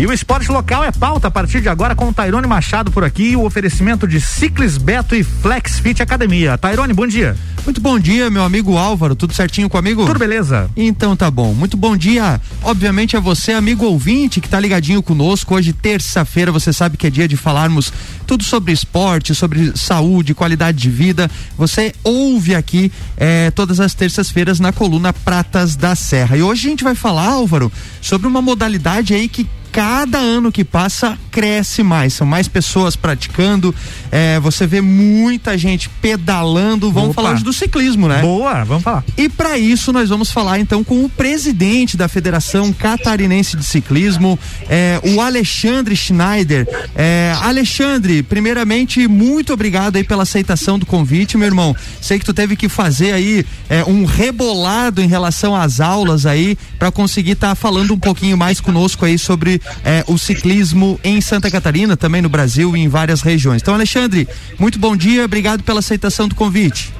E o esporte local é pauta a partir de agora com o Tairone Machado por aqui, o oferecimento de Ciclis Beto e Flex Fit Academia. Tairone, bom dia. Muito bom dia, meu amigo Álvaro. Tudo certinho comigo? Tudo beleza. Então tá bom. Muito bom dia, obviamente, a você, amigo ouvinte, que tá ligadinho conosco. Hoje, terça-feira, você sabe que é dia de falarmos tudo sobre esporte, sobre saúde, qualidade de vida. Você ouve aqui eh, todas as terças-feiras na coluna Pratas da Serra. E hoje a gente vai falar, Álvaro, sobre uma modalidade aí que cada ano que passa cresce mais, são mais pessoas praticando, é, você vê muita gente pedalando. Vamos Opa. falar hoje do ciclismo, né? Boa, vamos falar. E para isso nós vamos falar então com o presidente da Federação Catarinense de Ciclismo, é, o Alexandre Schneider. É, Alexandre, primeiramente, muito obrigado aí pela aceitação do convite, meu irmão. Sei que tu teve que fazer aí é, um rebolado em relação às aulas aí para conseguir estar tá falando um pouquinho mais conosco aí sobre é, o ciclismo em Santa Catarina, também no Brasil e em várias regiões. Então, Alexandre, muito bom dia, obrigado pela aceitação do convite.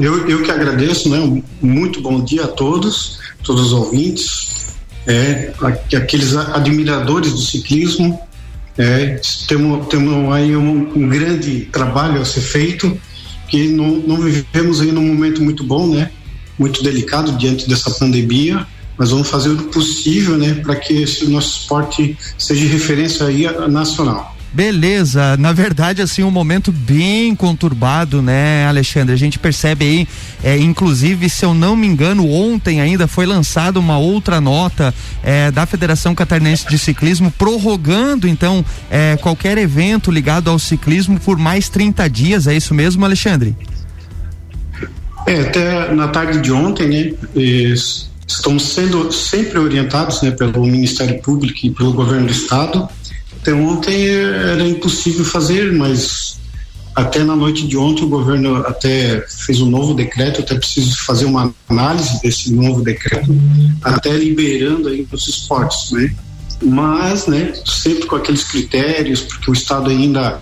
Eu, eu que agradeço, né? Muito bom dia a todos, todos os ouvintes, é, aqueles admiradores do ciclismo. É, temos, temos aí um, um, grande trabalho a ser feito, que não, não vivemos aí num momento muito bom, né? Muito delicado diante dessa pandemia mas vamos fazer o possível, né, para que esse nosso esporte seja referência aí nacional. Beleza, na verdade, assim, um momento bem conturbado, né, Alexandre? A gente percebe aí, é, inclusive, se eu não me engano, ontem ainda foi lançada uma outra nota é, da Federação Catarinense de Ciclismo, prorrogando, então, é, qualquer evento ligado ao ciclismo por mais 30 dias. É isso mesmo, Alexandre? É, até na tarde de ontem, né? Estamos sendo sempre orientados né, pelo Ministério Público e pelo governo do Estado. Até ontem era impossível fazer, mas até na noite de ontem o governo até fez um novo decreto, até preciso fazer uma análise desse novo decreto, até liberando aí os esportes, né? Mas, né, sempre com aqueles critérios, porque o Estado ainda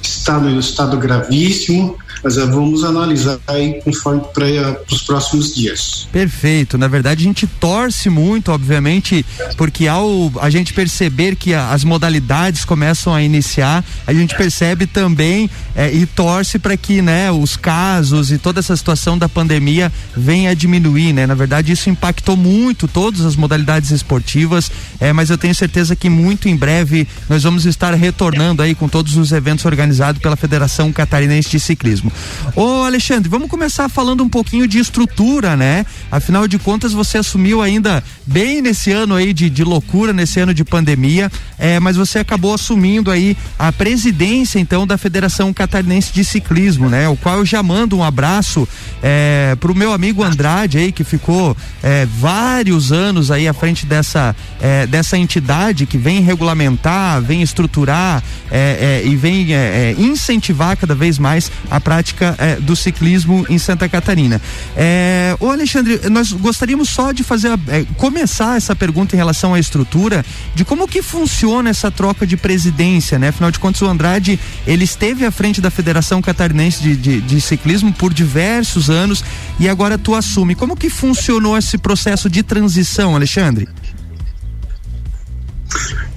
está no estado gravíssimo, mas uh, vamos analisar aí conforme para uh, os próximos dias. Perfeito. Na verdade, a gente torce muito, obviamente, porque ao a gente perceber que a, as modalidades começam a iniciar, a gente percebe também eh, e torce para que, né, os casos e toda essa situação da pandemia venha a diminuir, né? Na verdade, isso impactou muito todas as modalidades esportivas, eh, mas eu tenho certeza que muito em breve nós vamos estar retornando aí com todos os eventos organizados pela Federação Catarinense de Ciclismo. Ô Alexandre, vamos começar falando um pouquinho de estrutura, né? Afinal de contas, você assumiu ainda bem nesse ano aí de, de loucura, nesse ano de pandemia, é, mas você acabou assumindo aí a presidência então da Federação Catarinense de Ciclismo, né? O qual eu já mando um abraço é, pro meu amigo Andrade aí, que ficou é, vários anos aí à frente dessa, é, dessa entidade que vem regulamentar, vem estruturar é, é, e vem é, incentivar cada vez mais a prática prática é, do ciclismo em Santa Catarina. É, ô Alexandre, nós gostaríamos só de fazer é, começar essa pergunta em relação à estrutura de como que funciona essa troca de presidência, né? Afinal de contas, o Andrade ele esteve à frente da Federação Catarinense de, de, de Ciclismo por diversos anos e agora tu assume. Como que funcionou esse processo de transição, Alexandre?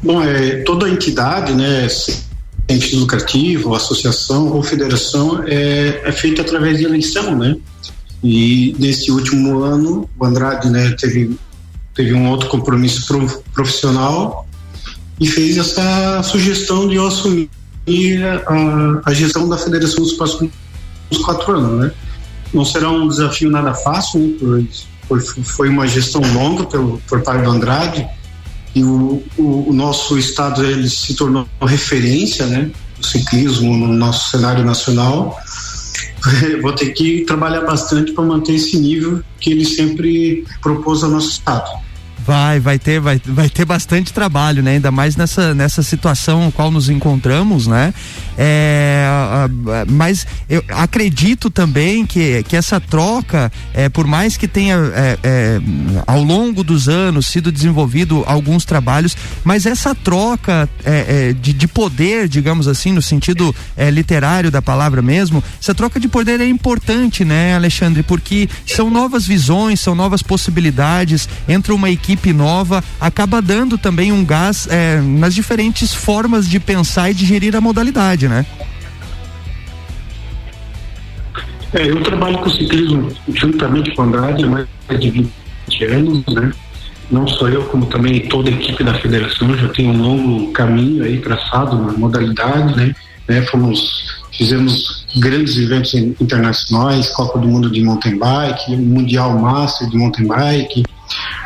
Bom, é, toda entidade, né, ente lucrativo, associação ou federação é, é feita através de eleição, né? E nesse último ano, o Andrade, né, teve teve um outro compromisso profissional e fez essa sugestão de eu assumir a, a gestão da federação nos próximos quatro anos, né? Não será um desafio nada fácil, né? Foi, foi uma gestão longa pelo, por parte do Andrade, e o, o, o, nosso estado ele se tornou referência, né, do ciclismo no nosso cenário nacional. Vou ter que trabalhar bastante para manter esse nível que ele sempre propôs ao nosso estado. Vai, vai ter, vai, vai ter bastante trabalho, né? Ainda mais nessa, nessa situação no qual nos encontramos, né? É, mas eu acredito também que, que essa troca, é, por mais que tenha é, é, ao longo dos anos sido desenvolvido alguns trabalhos, mas essa troca é, é, de, de poder, digamos assim, no sentido é, literário da palavra mesmo, essa troca de poder é importante, né, Alexandre? Porque são novas visões, são novas possibilidades, entra uma equipe equipe nova, acaba dando também um gás é, nas diferentes formas de pensar e de gerir a modalidade, né? É, eu trabalho com ciclismo juntamente com o Andrade há mais de 20 anos, né? Não só eu, como também toda a equipe da federação já tem um longo caminho aí traçado na modalidade, né? né? Fomos, fizemos grandes eventos internacionais, Copa do Mundo de mountain bike, Mundial Master de mountain bike.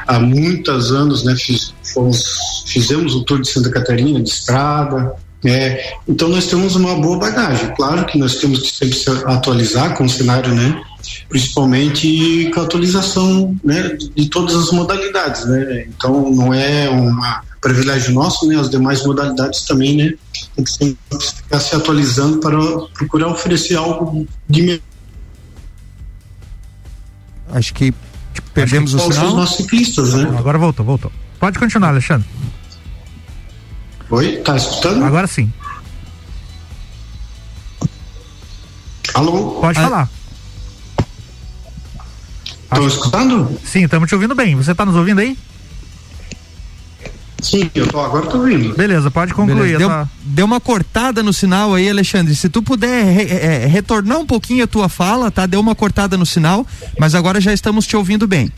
Há muitos anos, né? Fiz, fomos, fizemos o Tour de Santa Catarina de estrada, é, então nós temos uma boa bagagem. Claro que nós temos que sempre se atualizar com o cenário, né? Principalmente com a atualização né, de todas as modalidades, né? Então não é um privilégio nosso, né? As demais modalidades também, né? Tem que sempre ficar se atualizando para procurar oferecer algo de melhor. Acho que perdemos Acho que o sinal. Os nossos ciclistas, né? Agora voltou, voltou. Pode continuar, Alexandre. Oi, tá escutando? Agora sim. Alô? Pode ah. falar. Estão escutando? Sim, estamos te ouvindo bem. Você está nos ouvindo aí? Sim, eu tô, agora tô ouvindo. Beleza, pode concluir. Beleza. Deu, deu, uma cortada no sinal aí, Alexandre. Se tu puder re, é, retornar um pouquinho a tua fala, tá? Deu uma cortada no sinal, mas agora já estamos te ouvindo bem.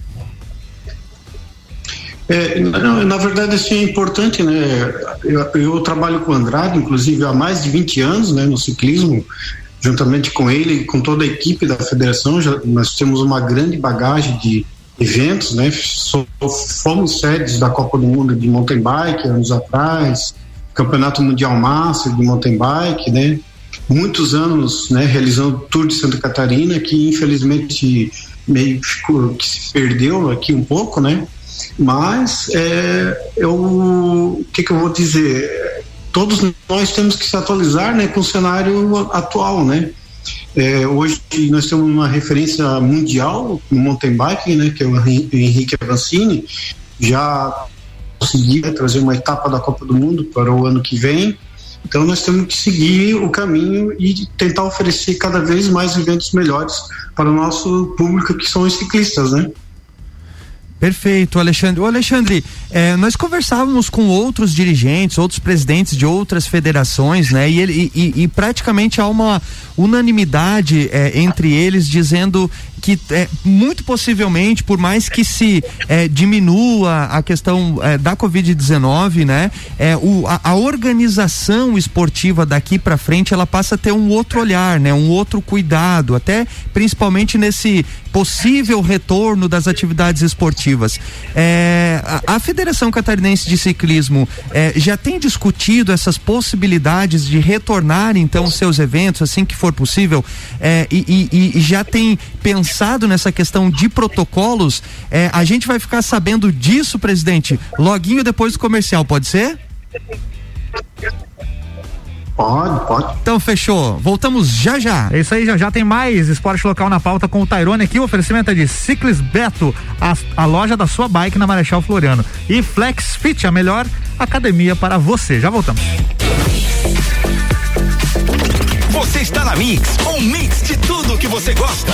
É, não, na verdade, assim, é importante, né? Eu, eu, trabalho com o Andrade, inclusive, há mais de 20 anos, né, no ciclismo, juntamente com ele e com toda a equipe da federação. Já, nós temos uma grande bagagem de eventos, né? Fomos sedes da Copa do Mundo de mountain bike anos atrás, Campeonato Mundial Master de mountain bike, né? Muitos anos, né, realizando o Tour de Santa Catarina, que infelizmente meio que se perdeu aqui um pouco, né? Mas é, eu, o que, que eu vou dizer? Todos nós temos que se atualizar né, com o cenário atual, né? É, hoje nós temos uma referência mundial no mountain bike, né, que é o Henrique Avancini, já conseguiu trazer uma etapa da Copa do Mundo para o ano que vem. Então nós temos que seguir o caminho e tentar oferecer cada vez mais eventos melhores para o nosso público que são os ciclistas, né? Perfeito, Alexandre. O Alexandre, é, nós conversávamos com outros dirigentes, outros presidentes de outras federações, né? E, ele, e, e praticamente há uma unanimidade é, entre eles dizendo que é, muito possivelmente, por mais que se é, diminua a questão da Covid-19, né, o, a, a, organização esportiva daqui para frente ela passa a ter um outro olhar, né, um outro cuidado, até principalmente nesse possível retorno das atividades esportivas. É, a, a, Federação Catarinense de Ciclismo é, já tem discutido essas possibilidades de retornar então seus eventos assim que for possível é, e, e, e já tem pensado pensado nessa questão de protocolos, é, a gente vai ficar sabendo disso, presidente, loguinho depois do comercial, pode ser? Pode, pode. Então fechou. Voltamos já já. É isso aí, já já tem mais esporte local na pauta com o Tairone aqui. O oferecimento é de Ciclis Beto, a, a loja da sua bike na Marechal Floriano. E Flex Fit, a melhor academia para você. Já voltamos. Você está na Mix, um mix de tudo que você gosta.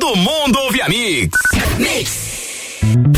Todo mundo ouve a Mix. Mix.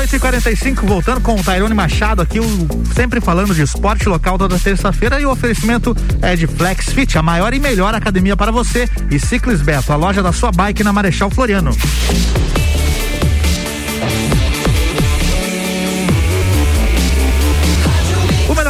Mix 8 e 45 voltando com o Tairone Machado aqui, o, sempre falando de esporte local toda terça-feira e o oferecimento é de Flex Fit, a maior e melhor academia para você. E Ciclis Beto, a loja da sua bike na Marechal Floriano.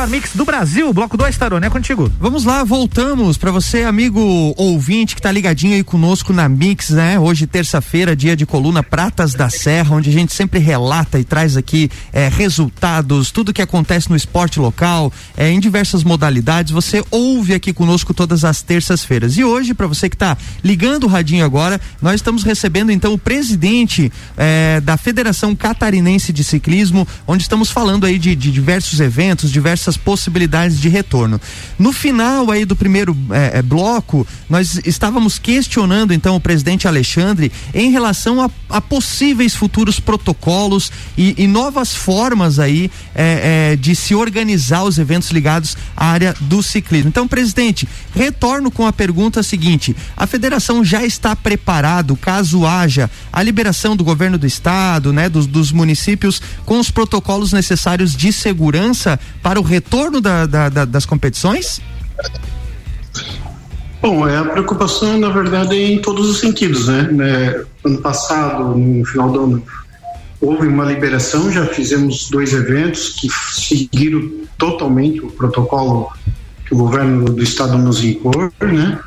Melhor mix do Brasil. Bloco 2, Tarone, é contigo. Vamos lá, voltamos para você, amigo ouvinte que tá ligadinho aí conosco na Mix, né? Hoje, terça-feira, dia de coluna Pratas da Serra, onde a gente sempre relata e traz aqui é, resultados, tudo que acontece no esporte local, é, em diversas modalidades. Você ouve aqui conosco todas as terças-feiras. E hoje, para você que tá ligando o radinho agora, nós estamos recebendo então o presidente é, da Federação Catarinense de Ciclismo, onde estamos falando aí de, de diversos eventos, diversas possibilidades de retorno. No final aí do primeiro é, bloco, nós estávamos questionando então o presidente Alexandre em relação a, a possíveis futuros protocolos e, e novas formas aí é, é, de se organizar os eventos ligados à área do ciclismo. Então, presidente, retorno com a pergunta seguinte: a federação já está preparado caso haja a liberação do governo do estado, né, dos, dos municípios com os protocolos necessários de segurança para o retorno da, da, da, das competições? Bom, é a preocupação, na verdade, é em todos os sentidos, né? né? Ano passado, no final do ano, houve uma liberação, já fizemos dois eventos que seguiram totalmente o protocolo que o governo do estado nos impôs, né?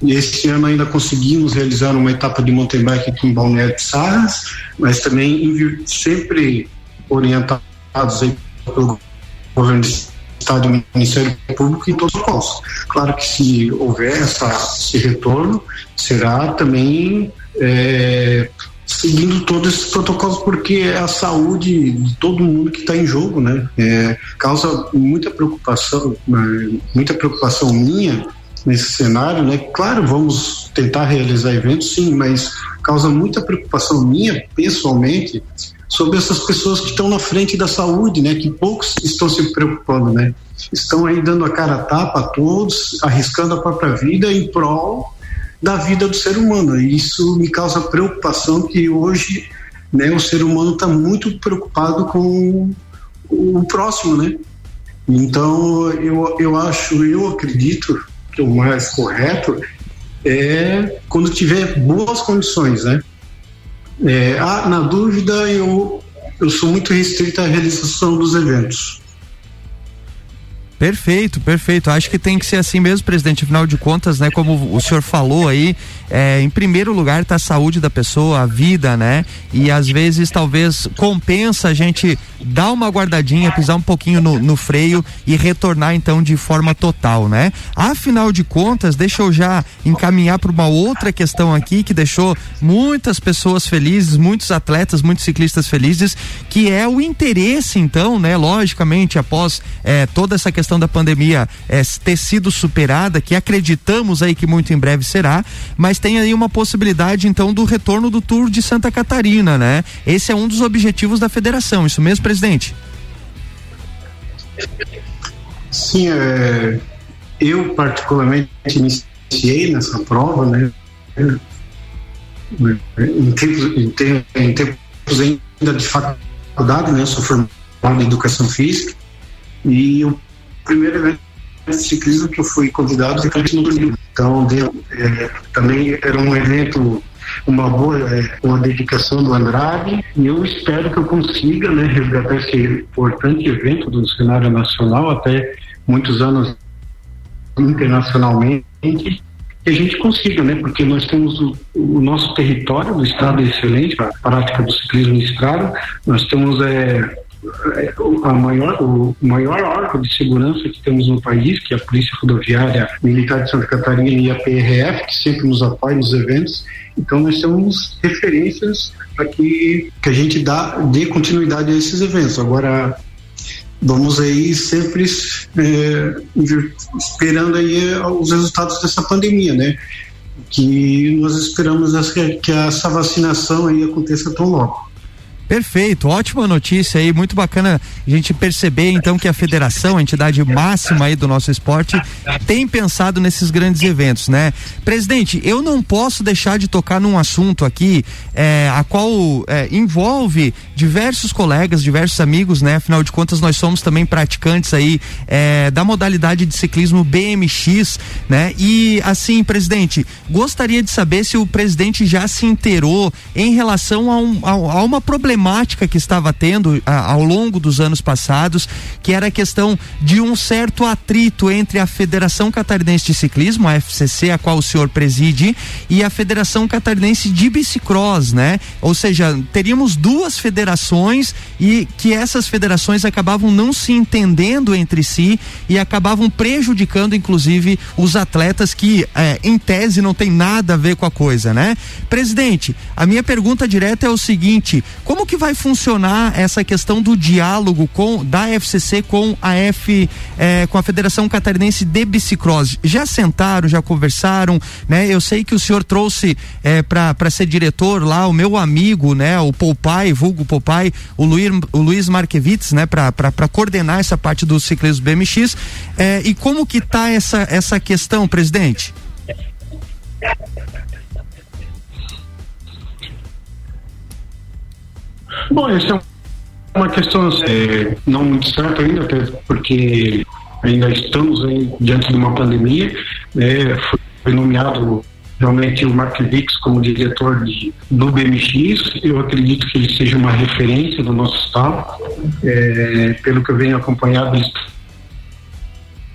E esse ano ainda conseguimos realizar uma etapa de mountain bike aqui em Balneário de Sarras, mas também sempre orientados aí pelo governo do Estado e Ministério Público em todos os postos. Claro que se houver essa, esse retorno, será também é, seguindo todos esses protocolos, porque é a saúde de todo mundo que está em jogo, né? É, causa muita preocupação, né, muita preocupação minha nesse cenário, né? Claro, vamos tentar realizar eventos, sim, mas causa muita preocupação minha, pessoalmente, sobre essas pessoas que estão na frente da saúde, né? Que poucos estão se preocupando, né? Estão aí dando a cara a tapa a todos, arriscando a própria vida em prol da vida do ser humano. E isso me causa preocupação que hoje, né? O ser humano está muito preocupado com o próximo, né? Então eu, eu acho, eu acredito que o mais correto é quando tiver boas condições, né? É, ah, na dúvida, eu, eu sou muito restrito à realização dos eventos. Perfeito, perfeito. Acho que tem que ser assim mesmo, presidente. Afinal de contas, né, como o senhor falou aí, é, em primeiro lugar está a saúde da pessoa, a vida, né? E às vezes talvez compensa a gente dar uma guardadinha, pisar um pouquinho no, no freio e retornar então de forma total, né? Afinal de contas, deixa eu já encaminhar para uma outra questão aqui que deixou muitas pessoas felizes, muitos atletas, muitos ciclistas felizes, que é o interesse então, né? Logicamente, após é, toda essa questão questão da pandemia é, ter sido superada, que acreditamos aí que muito em breve será, mas tem aí uma possibilidade então do retorno do Tour de Santa Catarina, né? Esse é um dos objetivos da federação, isso mesmo, presidente? Sim, é, eu particularmente iniciei nessa prova, né? Em tempos, em tempos, em tempos ainda de faculdade, né? Sou formado em educação física e eu primeiro evento de ciclismo que eu fui convidado foi no Brasil. Então, é, também era um evento, uma boa, é, uma dedicação do Andrade, e eu espero que eu consiga né, resgatar esse importante evento do cenário nacional, até muitos anos internacionalmente, que a gente consiga, né? Porque nós temos o, o nosso território do estado excelente, a prática do ciclismo em estrada, nós temos é, a maior, o maior órgão de segurança que temos no país, que é a Polícia Rodoviária Militar de Santa Catarina e a PRF, que sempre nos apoia nos eventos. Então nós temos referências para que, que a gente dá, dê continuidade a esses eventos. Agora vamos aí sempre é, esperando aí os resultados dessa pandemia, né? Que nós esperamos que essa vacinação aí aconteça tão logo. Perfeito, ótima notícia aí, muito bacana a gente perceber então que a federação, a entidade máxima aí do nosso esporte, tem pensado nesses grandes eventos, né? Presidente, eu não posso deixar de tocar num assunto aqui, é, a qual é, envolve diversos colegas, diversos amigos, né? Afinal de contas, nós somos também praticantes aí é, da modalidade de ciclismo BMX, né? E assim, presidente, gostaria de saber se o presidente já se inteirou em relação a, um, a, a uma problemática problemática que estava tendo a, ao longo dos anos passados, que era a questão de um certo atrito entre a Federação Catarinense de Ciclismo, a FCC, a qual o senhor preside, e a Federação Catarinense de Bicicross, né? Ou seja, teríamos duas federações e que essas federações acabavam não se entendendo entre si e acabavam prejudicando, inclusive, os atletas que, é, em tese, não tem nada a ver com a coisa, né? Presidente, a minha pergunta direta é o seguinte: como que vai funcionar essa questão do diálogo com da FCC com a F, é, com a Federação Catarinense de Bicicross? Já sentaram, já conversaram, né? Eu sei que o senhor trouxe é, para ser diretor lá o meu amigo, né? O Popai, vulgo Popai, o Luiz, o Luiz Marquevitz, né? Para coordenar essa parte do ciclismo BMX. É, e como que tá essa, essa questão, presidente? Bom, essa é uma questão é, não muito certa ainda, porque ainda estamos aí diante de uma pandemia. Né, foi nomeado realmente o Mark Dix como diretor de, do BMX. Eu acredito que ele seja uma referência do nosso estado. É, pelo que eu venho acompanhado, ele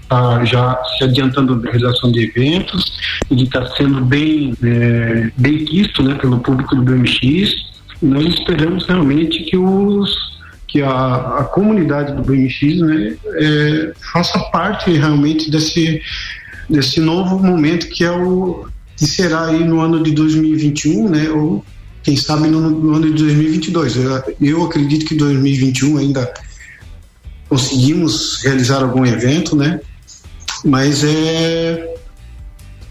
está já se adiantando na realização de eventos, ele está sendo bem, é, bem visto né, pelo público do BMX. Nós esperamos realmente que os que a, a comunidade do BMX né, é, faça parte realmente desse, desse novo momento que é o que será aí no ano de 2021, né, ou quem sabe no, no ano de 2022. Eu, eu acredito que 2021 ainda conseguimos realizar algum evento, né, mas é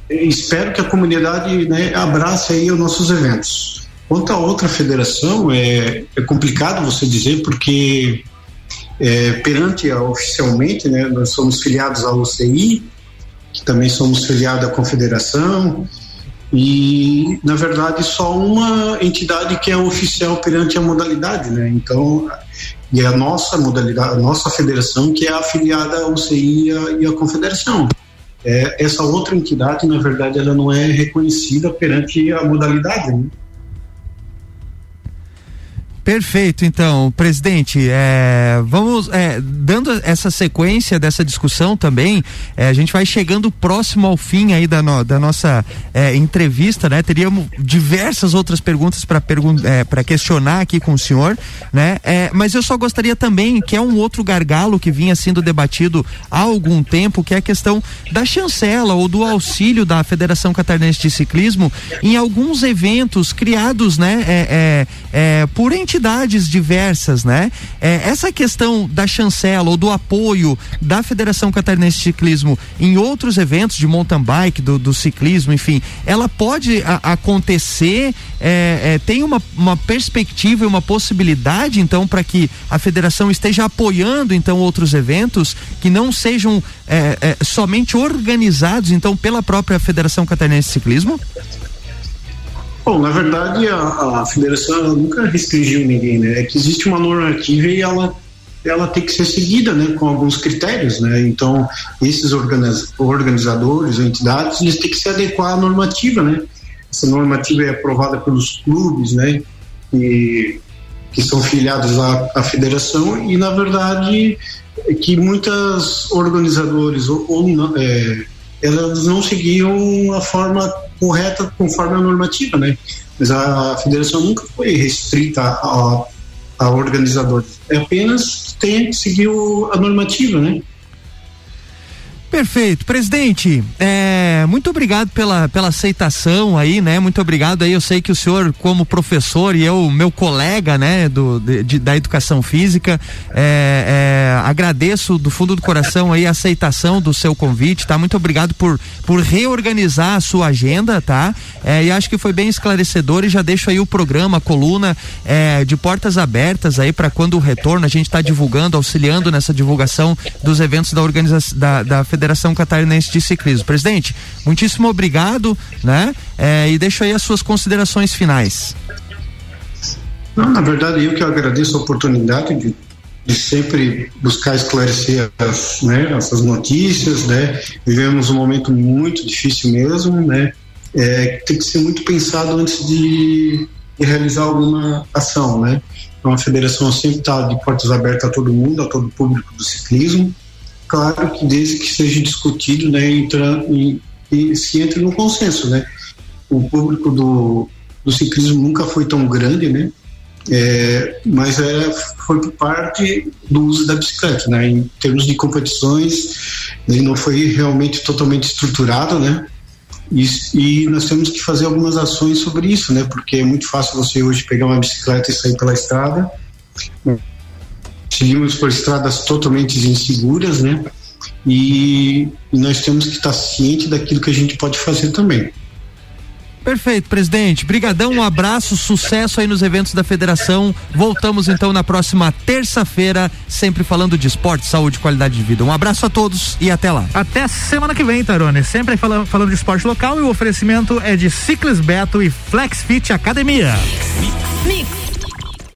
espero que a comunidade né, abrace aí os nossos eventos. Quanto a outra federação, é, é complicado você dizer, porque é, perante a, oficialmente, né, nós somos filiados à UCI, também somos filiados à Confederação, e na verdade só uma entidade que é oficial perante a modalidade, né? Então, e a nossa modalidade, a nossa federação que é afiliada à UCI e à, e à Confederação. É, essa outra entidade, na verdade, ela não é reconhecida perante a modalidade, né? Perfeito, então, presidente, é, vamos é, dando essa sequência dessa discussão também, é, a gente vai chegando próximo ao fim aí da, no, da nossa é, entrevista, né? Teríamos diversas outras perguntas para pergun para questionar aqui com o senhor, né? É, mas eu só gostaria também que é um outro gargalo que vinha sendo debatido há algum tempo, que é a questão da chancela ou do auxílio da Federação Catarinense de Ciclismo em alguns eventos criados, né? É, é, por entidades entidades diversas, né? É, essa questão da chancela ou do apoio da Federação Catarinense de Ciclismo em outros eventos de mountain bike, do, do ciclismo, enfim, ela pode a, acontecer, é, é, tem uma, uma perspectiva e uma possibilidade, então, para que a federação esteja apoiando, então, outros eventos que não sejam é, é, somente organizados, então, pela própria Federação Catarinense de Ciclismo? Bom, na verdade, a, a federação nunca restringiu ninguém, né? É que existe uma normativa e ela ela tem que ser seguida, né, com alguns critérios, né? Então, esses organiz, organizadores, entidades, eles têm que se adequar à normativa, né? Essa normativa é aprovada pelos clubes, né? E que são filiados à, à federação e, na verdade, é que muitas organizadores ou, ou é, elas não seguiam a forma correta conforme a normativa, né? Mas a federação nunca foi restrita a, a organizadores. É apenas tem que seguir a normativa, né? Perfeito. Presidente, é, muito obrigado pela, pela aceitação aí, né? Muito obrigado aí. Eu sei que o senhor, como professor e eu, meu colega, né, do, de, da educação física, é, é, agradeço do fundo do coração aí a aceitação do seu convite, tá? Muito obrigado por, por reorganizar a sua agenda, tá? É, e acho que foi bem esclarecedor e já deixo aí o programa, a coluna é, de portas abertas aí para quando o retorno a gente está divulgando, auxiliando nessa divulgação dos eventos da organização da, da Federação Catarinense de Ciclismo. Presidente, muitíssimo obrigado, né? É, e deixo aí as suas considerações finais. Não, na verdade, eu que agradeço a oportunidade de, de sempre buscar esclarecer as, né, essas notícias, né? Vivemos um momento muito difícil mesmo, né? É, tem que ser muito pensado antes de, e realizar alguma ação, né? Então a federação sempre está de portas abertas a todo mundo, a todo o público do ciclismo. Claro que desde que seja discutido, né, entra, e, e se entre no consenso, né? O público do, do ciclismo nunca foi tão grande, né? É, mas era, foi por parte do uso da bicicleta, né? Em termos de competições, ele não foi realmente totalmente estruturado, né? E, e, nós temos que fazer algumas ações sobre isso, né? Porque é muito fácil você hoje pegar uma bicicleta e sair pela estrada. Seguimos por estradas totalmente inseguras, né? E, e nós temos que estar ciente daquilo que a gente pode fazer também. Perfeito, presidente. Brigadão, um abraço, sucesso aí nos eventos da federação. Voltamos então na próxima terça-feira, sempre falando de esporte, saúde e qualidade de vida. Um abraço a todos e até lá. Até semana que vem, Tarone. Sempre falando, falando de esporte local e o oferecimento é de Ciclis Beto e Flex Fit Academia. Mix.